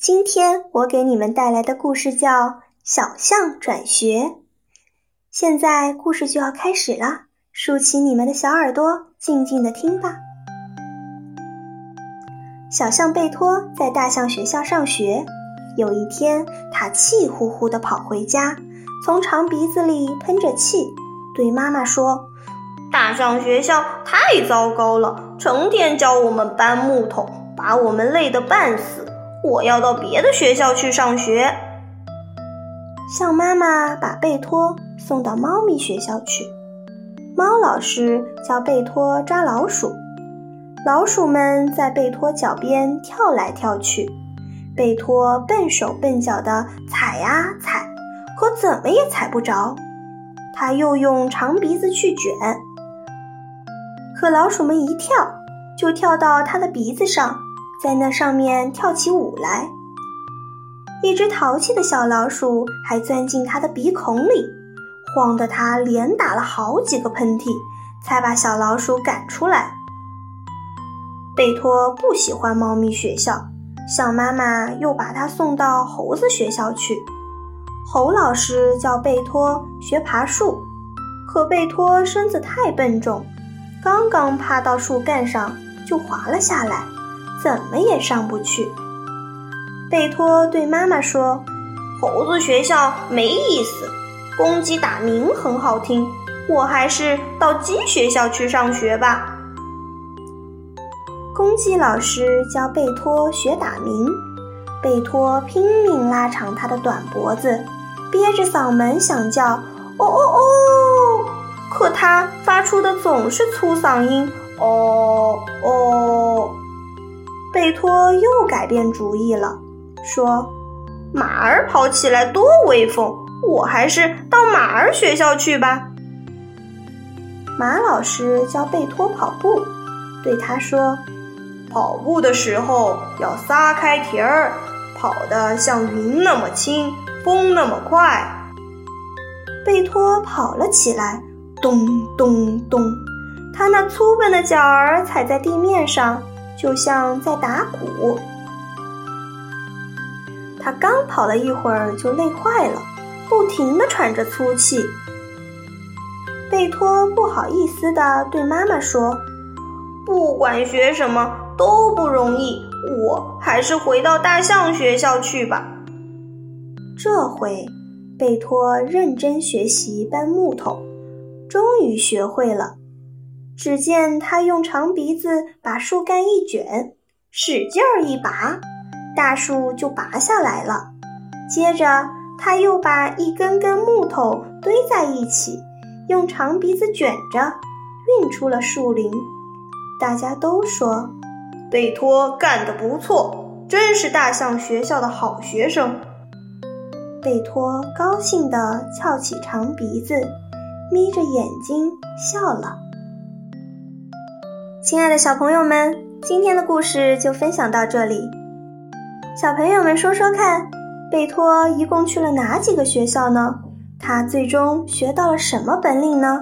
今天我给你们带来的故事叫《小象转学》。现在故事就要开始了，竖起你们的小耳朵，静静的听吧。小象贝托在大象学校上学。有一天，他气呼呼地跑回家，从长鼻子里喷着气，对妈妈说：“大象学校太糟糕了，成天教我们搬木头。”把我们累得半死，我要到别的学校去上学。象妈妈把贝托送到猫咪学校去，猫老师教贝托抓老鼠，老鼠们在贝托脚边跳来跳去，贝托笨手笨脚的踩呀踩，可怎么也踩不着。他又用长鼻子去卷，可老鼠们一跳就跳到他的鼻子上。在那上面跳起舞来，一只淘气的小老鼠还钻进它的鼻孔里，晃得它连打了好几个喷嚏，才把小老鼠赶出来。贝托不喜欢猫咪学校，象妈妈又把它送到猴子学校去。猴老师叫贝托学爬树，可贝托身子太笨重，刚刚爬到树干上就滑了下来。怎么也上不去。贝托对妈妈说：“猴子学校没意思，公鸡打鸣很好听，我还是到鸡学校去上学吧。”公鸡老师教贝托学打鸣，贝托拼命拉长他的短脖子，憋着嗓门想叫“哦哦哦”，可他发出的总是粗嗓音“哦哦”。贝托又改变主意了，说：“马儿跑起来多威风，我还是到马儿学校去吧。”马老师教贝托跑步，对他说：“跑步的时候要撒开蹄儿，跑得像云那么轻，风那么快。”贝托跑了起来，咚咚咚，他那粗笨的脚儿踩在地面上。就像在打鼓，他刚跑了一会儿就累坏了，不停的喘着粗气。贝托不好意思的对妈妈说：“不管学什么都不容易，我还是回到大象学校去吧。”这回，贝托认真学习搬木头，终于学会了。只见他用长鼻子把树干一卷，使劲儿一拔，大树就拔下来了。接着，他又把一根根木头堆在一起，用长鼻子卷着，运出了树林。大家都说：“贝托干得不错，真是大象学校的好学生。”贝托高兴地翘起长鼻子，眯着眼睛笑了。亲爱的小朋友们，今天的故事就分享到这里。小朋友们说说看，贝托一共去了哪几个学校呢？他最终学到了什么本领呢？